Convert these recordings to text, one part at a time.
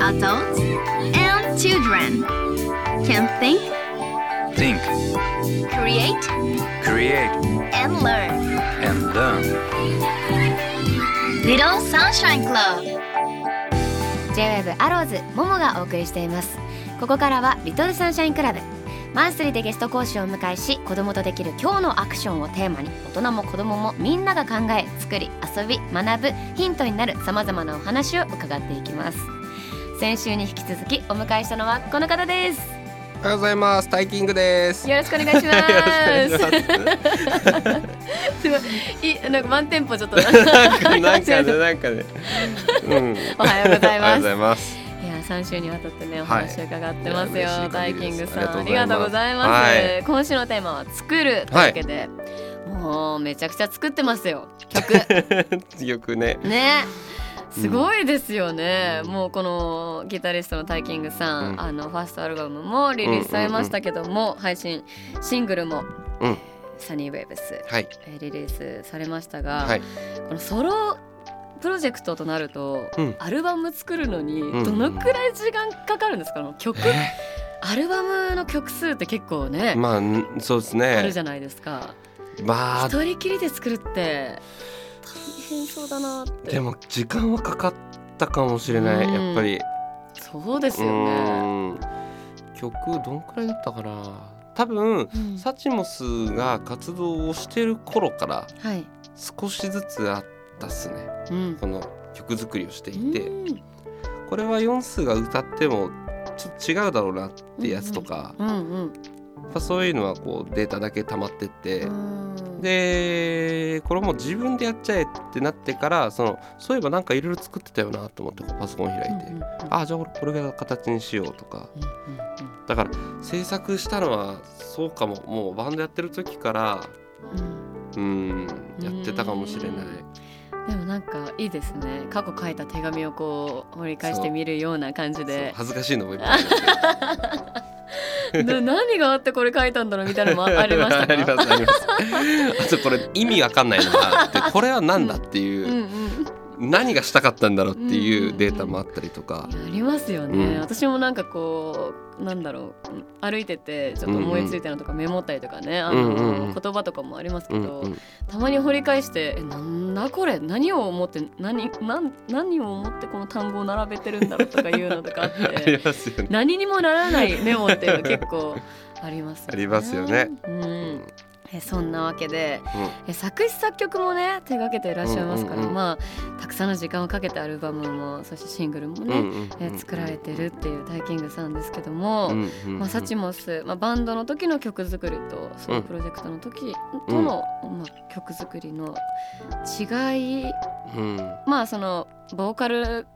Adults and children can think, Think, create, create, and learn. and learn. Little Sunshine Club J-WAVE アローズモモがお送りしていますここからはリトルサンシャインクラブマンスリーでゲスト講師をお迎えし子供とできる今日のアクションをテーマに大人も子供もみんなが考え作り遊び学ぶヒントになるさまざまなお話を伺っていきます先週に引き続きお迎えしたのはこの方ですおはようございます。タイキングです。よろしくお願いしますすごいいなんか満テンポちょっと なんかねなんかね。うん。おはようございます3週にわたってねお話を伺ってますよ、いや嬉しいタイキングさんあありがとうございます。す、はい。今週のテーマは作るというわけで、もうめちゃくちゃ作ってますよ。曲。よくね。ねすごいですよね、もうこのギタリストのタイキングさん、うん。あのファーストアルバムもリリースされましたけども、配信シングルも、うん。サニーウェーブス、はい。えーリリースされましたが、はい。このソロプロジェクトとなると、うん。アルバム作るのにん。どのくらい時間かかるんですか、あの曲、アルバムの曲数って結構ね、まあんそうですね。あるじ。ゃないですか。まあ。一人きりで作るって大変そうだなって。でも時間はかかったかもしれない。うん。やっぱり。そうですうよね、ん。曲どんくらいだったかな？多分うん。サチモスが活動をしてる頃からはい、少しずつあったっすね。うん。この曲作りをしていて。うん。これは4数が歌ってもちょっと違うだろうなってやつとか、うんうんやっぱそういうのはこうデータだけ溜まってって、うん。でこれも自分でやっちゃえってなってからそのそういえばなんかいろいろ作ってたよなと思ってパソコン開いて、うんうんうん。あじゃあ俺これが形にしようとか。うんうんだから制作したのはそうかも。もうバンドやってる時からうん。うんやってたかもしれない。でもなんかいいですね。過去書いた手紙をこう掘り返してみるような感じで。恥ずかしいのもいっぱいあるんですけど。で 何があってこれ書いたんだろうみたいなのもありましたか？ありますあります。あとこれ意味わかんないのがあってこれは何だっていう、何がしたかったんだろうってうん。いうデータもあったりとか。ありますよね、うん。私もなんかこうなんだろう歩いててちょっと思いついたのとかメモったりとかね、あのうんうんうん。言葉とかもありますけど、うんうんたまに掘り返して「えなんだこれ？何を思って何なん何を思ってこの単語を並べてるんだろう」とかいうのとかあっ あて。何にもならないメモっていうの結構ありますよね。ありますよね。うんえそんなわけでうん。え作詞作曲もね手掛けていらっしゃいますから、まあたくさんの時間をかけてアルバムもそしてシングルもね、え作られてるっていうタイキングさんですけども、まあ、サチモス、まあ、バンドの時の曲作りとソロプロジェクトの時との、まあ、曲作りの違いうん。まあそのボーカル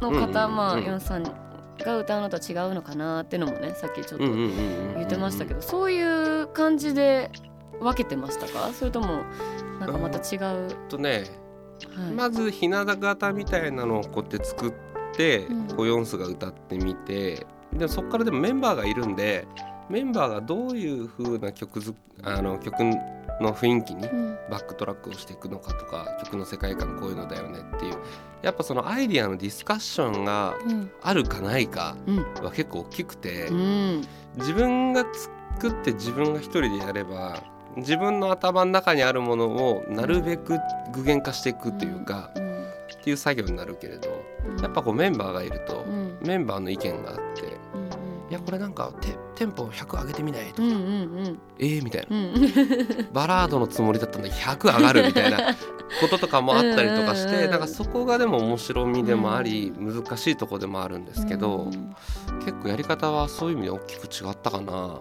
の方、まあヨンさんが歌うのと違うのかなっていうのもねさっきちょっと言ってましたけど、そういう感じで分けてましたか？それともなんかまた違う、とねはい。まずひな形みたいなのをこうやって作って、うん。こうヨンスが歌ってみてでもそこからでもメンバーがいるんでメンバーがどういう風な曲ずあの曲の雰囲気にうん。バックトラックをしていくのかとか曲の世界観こういうのだよねっていうやっぱそのアイディアのディスカッションがうん。あるかないかうん。は結構大きくて、うん。自分が作って自分が一人でやれば自分の頭の中にあるものをなるべく具現化していくというか、うんっていう作業になるけれどうんやっぱこうメンバーがいると、うん。メンバーの意見があってうんうん「いやこれなんかテテンポ100上げてみない?」とかうんうんうん「えー?」みたいな。うん バラードのつもりだったんだけど100上がるみたいな こととかもあったりとかしうんうんうん。てなんかそこがでも面白みでもあり難しいとこでもあるんですけどうん。結構やり方はそういう意味で大きく違ったかな。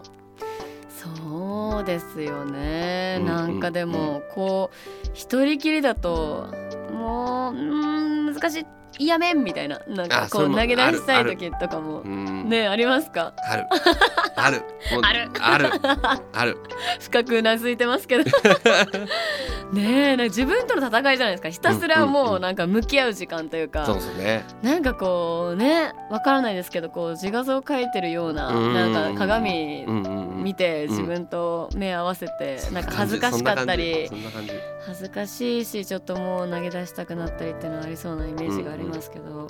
そうですよね、うんなんかでもこう一人きりだともううーん難しいやめんみたいななんかこう投げ出したい時とかも。うんねありますか？ある。ある。ある。ある。ある。深くうなずいてますけど。ねえ自分との戦いじゃないですか。ひたすらもうなんか向き合う時間というか、そうですね。なんかこうねわからないですけどこう自画像を描いてるようなうん。なんか鏡見てうん。自分と目合わせてなんか恥ずかしかったり恥ずかしいしちょっともう投げ出したくなったりっていうのはありそうなイメージがありますけど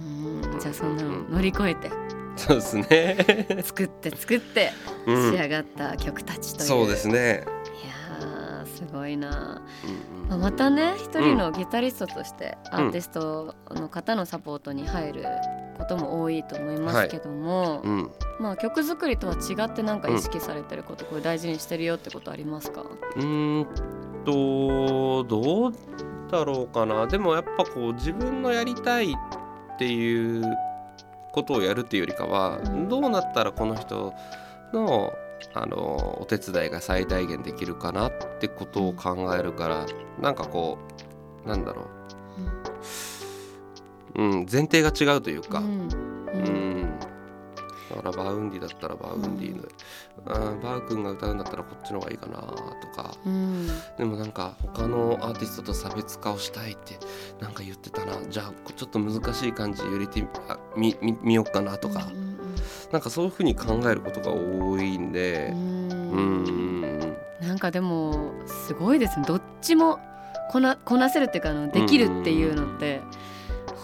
うん。じゃあそんなの乗り越えて。そうですね、作って作ってうん。仕上がった曲たちという、そうですね、いやーすごいな、うんまあ、またね一人のギタリストとしてアーティストの方のサポートに入ることも多いと思いますけども、うんうん。まあ曲作りとは違ってなんか意識されてること、これ大事にしてるよってことありますか？うーんとどうだろうかな。でもやっぱこう自分のやりたいっていうことをやるっていうよりかは、うんどうなったらこの人のあのお手伝いが最大限できるかなってことを考えるからなんかこうなんだろう、うん、前提が違うというか、うん。ううんんだから Vaundy だったら Vaundy の、あーバウ君が歌うんだったらこっちの方がいいかなとか。うん。でもなんか他のアーティストと差別化をしたいってなんか言ってたな。じゃあちょっと難しい感じ入れてみあみみ見よっかなとか、うんなんかそういうふうに考えることが多いんで。う、ん。うん、うんなんかでもすごいですね。どっちもこなこなせるっていうかあのできるっていうのって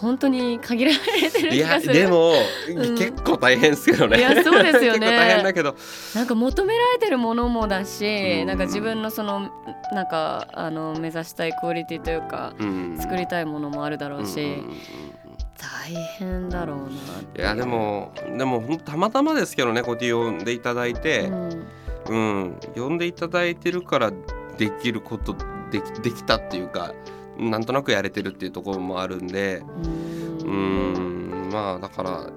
本当に限られてるいやでも、ん。結構大変ですけどね。いやそうですよね。結構大変だけど、なんか求められてるものもだし、うん。なんか自分のそのなんかあの目指したいクオリティというかうん、作りたいものもあるだろうし、うん大変だろうないやでもでもたまたまですけどねこうやって呼んでいただいて、うん。うん。呼んでいただいてるからできることできできたっていうかなんとなくやれてるっていうところもあるんでううんんまあだから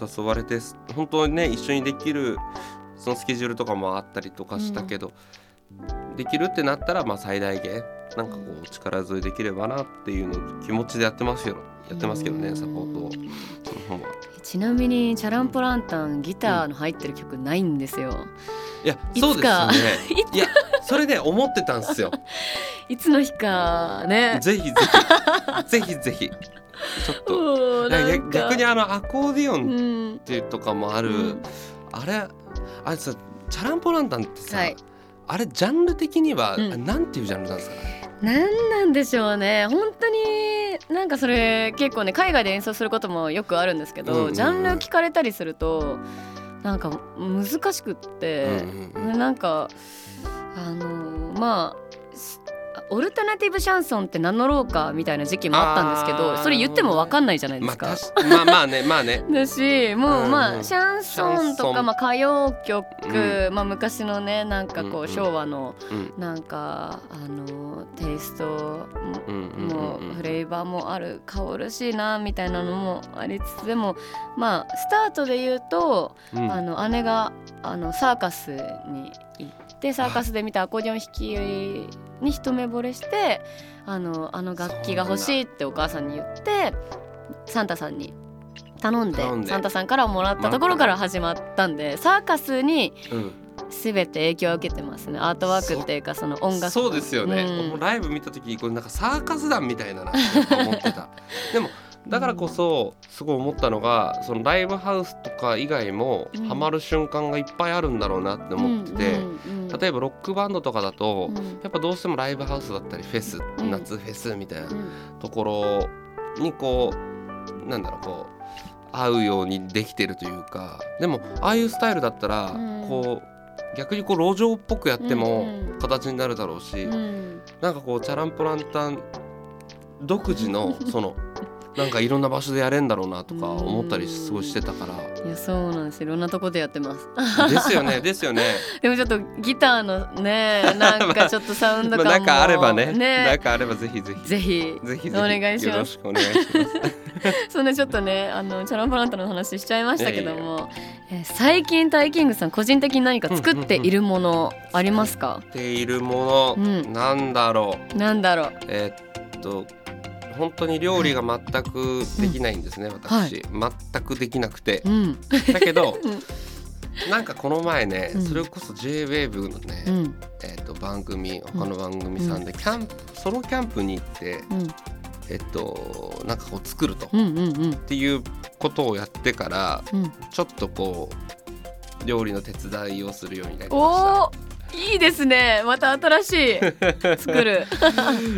誘われて本当にね一緒にできるそのスケジュールとかもあったりとかしたけど、できるってなったらまあ最大限なんかこう力添えできればなっていうの気持ちでやってますよ。やってますけどねサポート。をうんその方は。ちなみにチャランポランタンギターの入ってる曲ないんですよ、いやいつかそうですよね。いやそれで思ってたんですよ。いつの日かね。ぜひぜひ。ぜひぜひ。ちょっと。逆にあのアコーディオうンっんていうとかもある、うん。あれあれさチャランポランタンってさ、はい。あれジャンル的には、うん。あなんていうジャンルなんですか？ね。なんなんでしょうね。本当になんかそれ結構ね海外で演奏することもよくあるんですけど、うんうんうん。ジャンル聞かれたりするとなんか難しくって、うんうんなんかあのまオルタナティブシャンソンって名乗ろうかみたいな時期もあったんですけどそれ言っても分かんないじゃないでますあか。まあまあねまあね。だしもううんまあ、うんシャンソンとかまあ歌謡曲、うまあ昔のねなんかこう、昭和のうんなんかあのテイストもフレーバーもある香るしいなみたいなのもありつつでもまあスタートで言うと、うん。あの姉があのサーカスに行ってサーカスで見たアコーディオン弾きに一目惚れしてあのあの楽器が欲しいってお母さんに言ってサンタさんに頼んでサンタさんからもらったところから始まったんでサーカスにうん。全て影響を受けてますね。アートワークっていうかその音楽そうですよね、うん。ライブ見た時これなんかサーカス団みたいだなって思ってた。でもだからこそすごい思ったのがそのライブハウスとか以外もうん。ハマる瞬間がいっぱいあるんだろうなって思ってて、例えばロックバンドとかだと、うん。やっぱどうしてもライブハウスだったりフェス、うん夏フェスみたいなうん。ところにこうなんだろうこう合うようにできてるというかでもああいうスタイルだったら、うん。こう逆にこう路上っぽくやっても形になるだろうし、うん。なんかこうチャランポランタン独自のそのなんかいろんな場所でやれんだろうなとか思ったりすごいしてたから。いやそうなんですいろんなとこでやってます。ですよね ですよね。でもちょっとギターのねなんかちょっとサウンド まあ感もなんかあればね。なんねかあればぜひぜひ。ぜひ。ぜひぜひ。お願いします。よろしくお願いします。そんなちょっとねあのチャランポランタの話しちゃいましたけども。えー最近タイキングさん個人的に何か作っているものありますか、っているもの、うん。なんだろう。なんだろう。えーっと本当に料理が全くできないんですね、私、全くできなくて。う、ん。だけど、うん。なんかこの前ね、うん。それこそ JWAVE のね、うん。えーっと番組他の番組さんでキャンプ、ソロキャンプに行ってうん。えっとなんかこう作ると、っうんうんうん。ていうことをやってからうん。ちょっとこ料理の手伝いをするようになりまおおいいですね。また新しい。作る。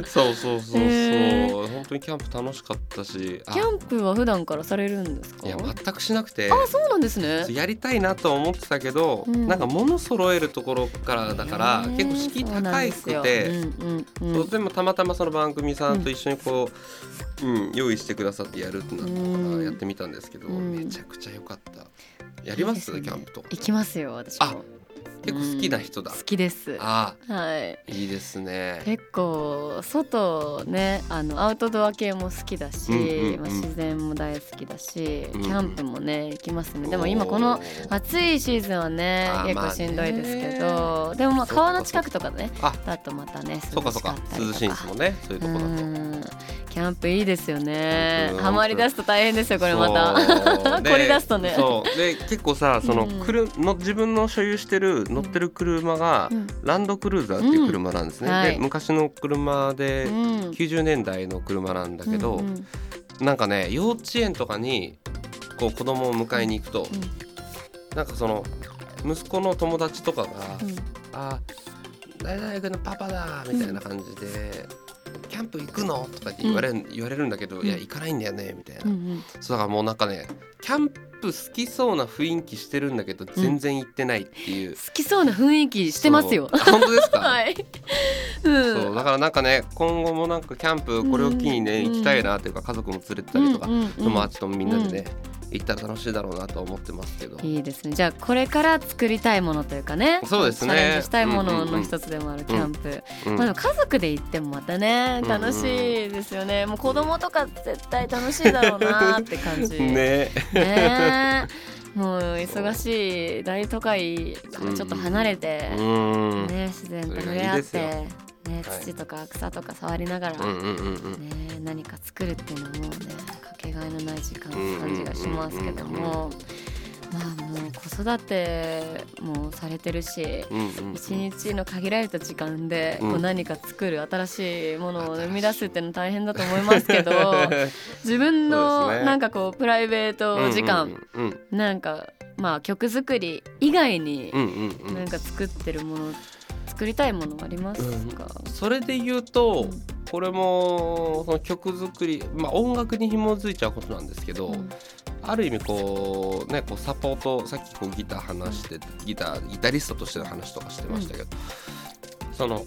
そうそうそうそう、へ本当にキャンプ楽しかったし。あ。キャンプは普段からされるんですか？いや全くしなくて。あそうなんですね。やりたいなとは思ってたけど、うん。なんか物揃えるところからだから結構敷居高いくて、うんうんうんそうでもたまたまその番組さんと一緒にこう、うん用意してくださってやるってなったかうん。らやってみたんですけど、うん。めちゃくちゃ良かった。やります？ね。キャンプとか。行きますよ私あも結構好きな人だ、うん好きです。あはい。あいいですね。結構外ねあのアウトドア系も好きだし、うんうん自然も大好きだし、うんキャンプもね行きますね。でも今この暑いシーズンはね結構しんどいですけど、でもまあ川の近くとかねあだとまたねそうかそうか。涼しかったりとか。涼しいんですもんねそういうとこだと。うんキャンプいいですよね。うんハマり出すと大変ですよこれまた。凝り 出すとね。そう。で結構さそのうん。くるの自分の所有してる乗ってる車が、うん。ランドクルーザーっていう車なんですね、うん。はい。で昔の車でうん。90年代の車なんだけど、うんうんなんかね幼稚園とかにこう子供を迎えに行くと、なんかその息子の友達とかがうん「あ誰々君のパパだ」みたいな感じで「キャンプ行くの?」とかって言われる,、言われるんだけど「うんいや行かないんだよね」みたいな、うんうん。そうだからもうなんかねキャンプ好きそうな雰囲気してるんだけど全然行ってないっていう、好きそうな雰囲気してますよ。本当ですか、はい、うん、そうだからなんかね今後もなんかキャンプこれを機にね、うん行きたいなっていうか家族も連れてたりとか、うんうんうん。友達とみんなでね、行ったら楽しいだろうなとは思ってますけど。いいですね。じゃあこれから作りたいものというかね。そうですね。チャレンジしたいものうんうんうんの一つでもあるキャンプ、うん。まあ、でも家族で行ってもまたねうんうん楽しいですよね、もう子供とか絶対楽しいだろうなって感じ。ね。ねもう忙しい大都会からちょっと離れて、うん。ね、自然と触れ合って、ね、土とか草とか触りながら、ね、何か作るっていうのもねかけがえのない時間って感じがしますけどもまあもう子育てもされてるし一日の限られた時間でこううん何か作る新しいものを生み出すっていうの大変だと思いますけど 自分のなんかこうプライベート時間なんかまあ曲作り以外になんか作ってるもの作りたいものありますか、それで言うとうんこれもその曲作りまあ音楽に紐づいちゃうことなんですけど、うん。ある意味こうねこうサポートさっきこうギター話してギターギタリストとしての話とかしてましたけど、その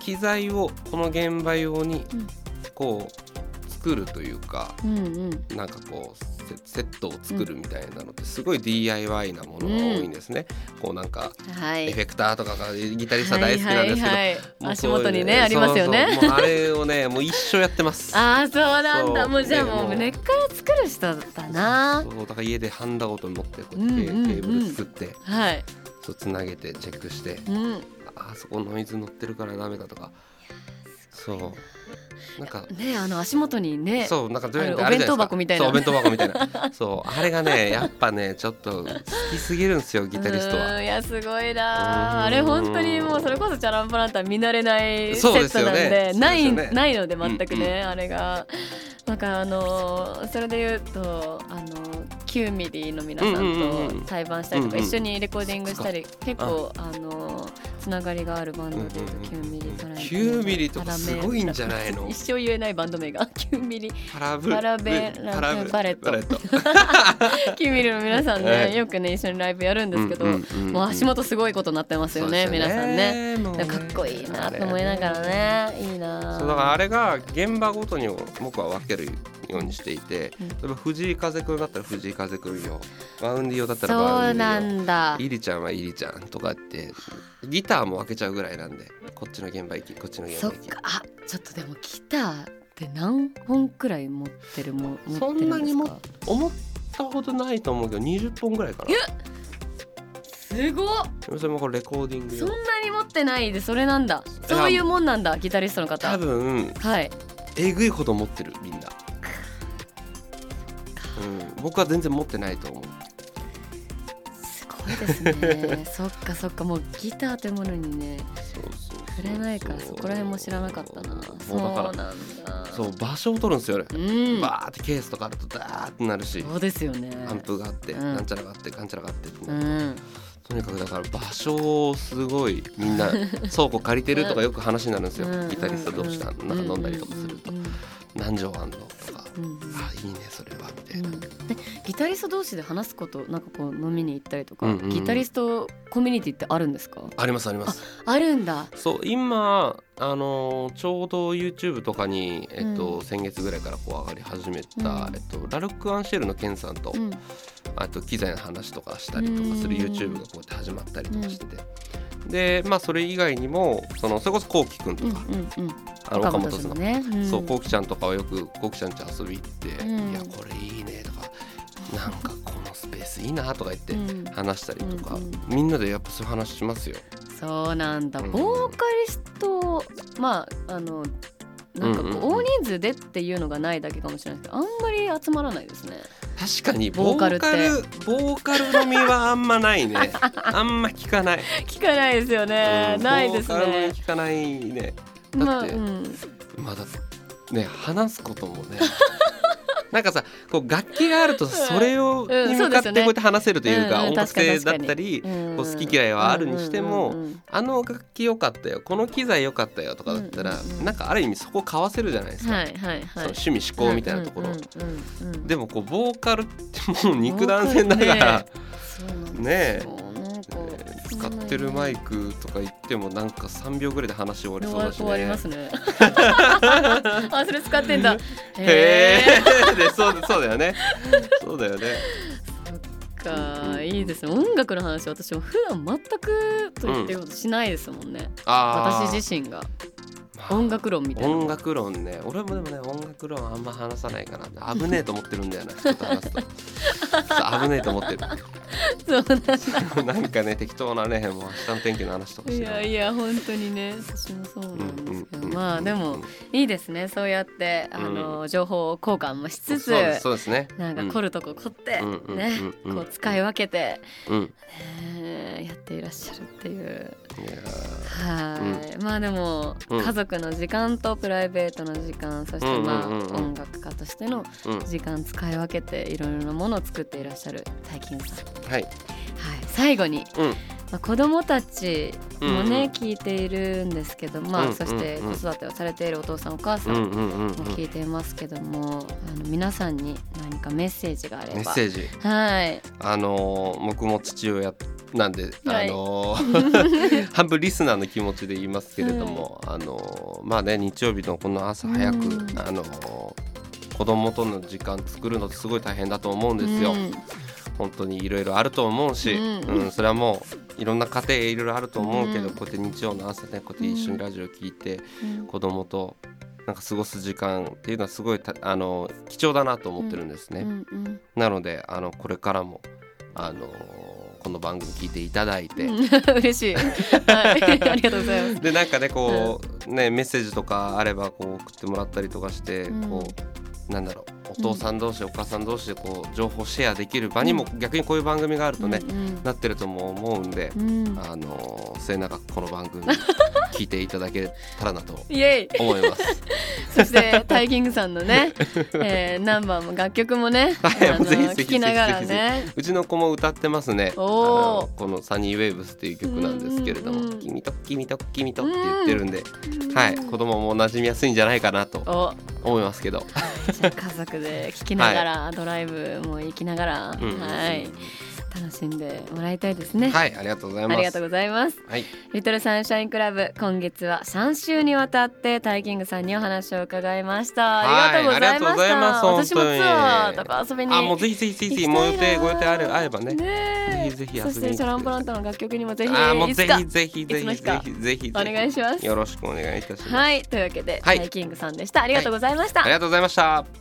機材をこの現場用にうん。こう作るというか、うんうん。なんかこうセセットを作るみたいなのってすごい DIY なものが多いんですね。こうなんかはい。エフェクターとかがギタリストは大好きなんですけど、はいはいはいもう足元にねありますよね。もうあれをねもう一生やってます。ああそうなんだ。もうじゃあでももう根っから作る人だな。そうだから家でハンダゴテ持ってこうやってケうんうんうん。ーブル作ってはい。そうつなげてチェックしてうん。あそこノイズ乗ってるからダメだとかそう。なんかねあの足元にねそうなんかどういうお弁当箱みたいな。そうお弁当箱みたいな。そうあれがねやっぱねちょっと好きすぎるんですよギタリストうはいやすごいうん。なあれ本当にもうそれこそチャランポランタン見慣れないセットなんすよね。でないねないので全くうんねあれが。なんかあのそれで言うとあの9ミリの皆さんうんうんうんうん。と対バンしたりとかうんうん。一緒にレコーディングしたり結構あのつながりがあるバンドで言うと9ミリパラメ9ミリとかすごいんじゃないの？一生言えないバンド名が。9ミリ。パラブ。パラベ。パラブ。バレット。バレット。9ミリの皆さんはいねよくね一緒にライブやるんですけど、うんうんうんうん。もう足元すごいことになってますよね皆さんね。かっこいいなと思いながらね。いいなそうだからあれが現場ごとに僕は分けるようにしていて、うん。例えば藤井風くんだったら藤井風くんよ。バウンディ用だったらそバウうなンディ用んだ。イリちゃんはイリちゃんとかってギターも分けちゃうぐらいなんでこっちの現場行きこっちの現そっ場行きかあちょっとでもギターって何本くらい持ってるも持そってるんですか？んなにも思ったほどないと思うけど20本ぐらいかな。すごっ！それもこれレコーディング用。そんなに持ってないでそれなんだ。そういうもんなんだギタリストの方。多分はい。えぐいほど持ってるみんな、うん、僕は全然持ってないと思う。すごいですね。そっかそっかもうギターというものにね。そう触れないからそこら辺も知らなかったな。そうなんだ。そう場所を取るんですよね、うん。バーってケースとかあるとダーってなるし。そうですよね。アンプがあって、うん。なんちゃらがあってかんちゃらがあってってとにかくだから場所をすごいみんな 倉庫借りてるとかよく話になるんですよ、うん。ギタリスト同士がなん。か飲んだりとかすると。何畳あんのとか、うんうん。あいいねそれは。みたいな、うんでギタリスト同士で話すことなんかこう飲みに行ったりとか、うんうんうん。ギタリストコミュニティってあるんですか？ありますあります。あるんだ。そう今あのーちょうど YouTube とかに、えっとうん。先月ぐらいからこう上がり始めた、うん。えっと、ラルク・アンシェルのケンさんと、うん。あと機材の話とかしたりとかするうん。YouTube がこうやって始まったりとかしてて、でまあそれ以外にもそのそれこそこうきくんとうんか、うんうん。あの岡本ささん。ね、うん。そうこうきちゃんとかはよくこうきちゃんち遊び行って「うん。いやこれいいね」とか「なんかこのスペースいいな」とか言ってうん。話したりとか、みんなでやっぱそういう話しますよ。そうなんだ。うん。ボーカリストまああのなんかこう大人数でっていうのがないだけかもしれないけどあんまり集まらないですね確かにボーカルボーカルボーカル飲みはあんまないね。あんま聞かない、聞かないですよね、うんないですボーカル飲みね聞かないね。まあ、だってうん、まだね話すこともね なんかさこう楽器があるとそれをうん。に向かってこうやって話せるというか、音楽性だったり、うん。こう好き嫌いはあるにしても、あの楽器良かったよこの機材良かったよとかだったら、なんかある意味そこを交わせるじゃないですか、そのはい趣味思考みたいなところ、でもこうボーカルってもう肉弾戦だから、ねえ使ってるマイクとか言ってもなんか3秒ぐらいで話終わり終そうだしね。わ終わりますね。あそれ使ってんだ。へへえで そうそうだよね。そうだよね。えかいいですね。音楽の話私も普段全くと言ってることしないですもんね、あー。私自身が。まあ音楽論みたいな。音楽論ね。俺もでもね音楽論あんま話さないかな危ねえと思ってるんだよな人と話すと。危ねえと思ってる。そうなんだ。なんかね適当なねもう明日の天気の話とかいやいや本当にね。私もそうなんですけど、うんうんうんまあでもいいですね。そうやってあの、情報交換もしつつそうですね。なんか凝るとこ凝って、うんうんね、うんうん。こう使い分けて、うん。えーやっていらっしゃるっていうはい、まあでも、うん。家族の時間とプライベートの時間そしてまあ、うんうんうん。うん音楽家としての時間使い分けていろいろなものを作っていらっしゃる大金さん、はい、はい。最後に、うん。まあ、子供たちもね、うんうん。聞いているんですけど、まあうんうんそして子育てをされているお父さんお母さうんんうんうんうん。も聞いていますけども、あの皆さんに何かメッセージがあれば。メッセージ。はい。あのー僕も父親なんで、はい。あのー 半分リスナーの気持ちで言いますけれども、あのーまあね日曜日のこの朝早く、うん。あのー子供との時間作るのってすごい大変だと思うんですよ。うん。本当にいろいろあると思うし、うん。うんそれはもういろんな家庭いろいろあると思うけど、うん。こうやって日曜の朝ねこうやって一緒にラジオ聞いて、うん。子供となんか過ごす時間っていうのはすごいたあの貴重だなと思ってるんですね。なのであのこれからもあのこの番組聞いていただいて、うん。嬉しい、はい、ありがとうございます。でなんかねこう、ねメッセージとかあればこう送ってもらったりとかして、うん。こうなんだろう。お父さん同士、お母さん同士でこう情報シェアできる場にも、逆にこういう番組があるとね、うんなってるとも思うんで、あの末永くこの番組 聞いていただけたらなと思います。そしてタイキングさんのね、えー、ナンバーも楽曲もね、ぜひぜひ聞きながらね。うちの子も歌ってますね。このサニーウェーブスっていう曲なんですけれども、君と君と君とって言ってるんで、はい、子供も馴染みやすいんじゃないかなとお、思いますけど。じゃあ家族で聞きながら、ドライブも行きながら、はい、楽しんでもらいたいですね。はい、ありがとうございます。ありがとうございます。はい、リトルサンシャインクラブ今月は3週にわたってタイキングさんにお話を伺いました。はいありがとうございました。ます私もツアーとか遊びにあ、もうぜひぜひぜひもう予定ご予定あれあればね。ねえぜひぜひそしてチャランポランタの楽曲にもぜひあ、もうぜひぜひぜひぜひぜひお願いしますよろしくお願いいたします。はいというわけで、はいタイキングさんでしたありがとうございました、ありがとうございました。